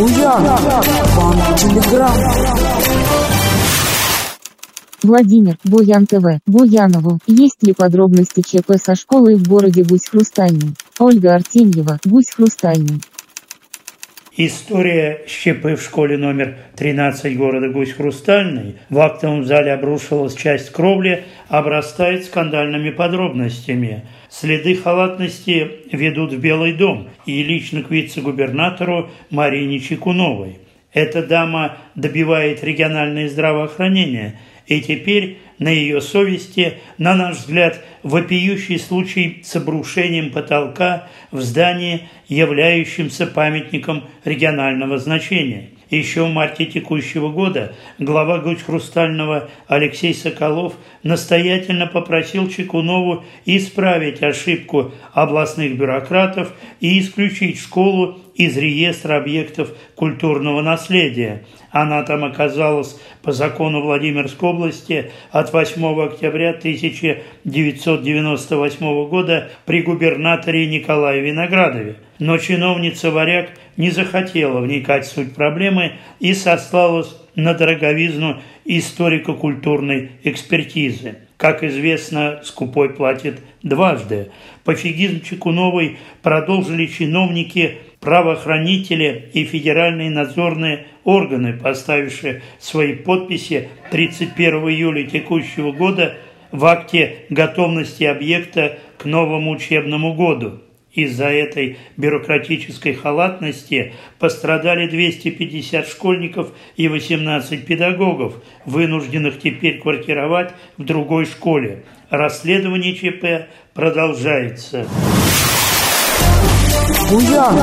Буян, Банк Телеграм. Владимир, Буян ТВ, Буянову. Есть ли подробности ЧП со школой в городе Гусь-Хрустальный? Ольга Артемьева, Гусь-Хрустальный. История ЩП в школе номер 13 города Гусь-Хрустальный. В актовом зале обрушилась часть кровли, обрастает скандальными подробностями. Следы халатности ведут в Белый дом и лично к вице-губернатору Марине Чекуновой. Эта дама добивает региональное здравоохранение – и теперь на ее совести, на наш взгляд, вопиющий случай с обрушением потолка в здании, являющемся памятником регионального значения – еще в марте текущего года глава Гусь Хрустального Алексей Соколов настоятельно попросил Чекунову исправить ошибку областных бюрократов и исключить школу из реестра объектов культурного наследия. Она там оказалась по закону Владимирской области от 8 октября 1998 года при губернаторе Николае Виноградове. Но чиновница Варяг не захотела вникать в суть проблемы и сослалась на дороговизну историко-культурной экспертизы. Как известно, скупой платит дважды. Пофигизм Чекуновой продолжили чиновники, правоохранители и федеральные надзорные органы, поставившие свои подписи 31 июля текущего года в акте готовности объекта к новому учебному году. Из-за этой бюрократической халатности пострадали 250 школьников и 18 педагогов, вынужденных теперь квартировать в другой школе. Расследование ЧП продолжается. Буян.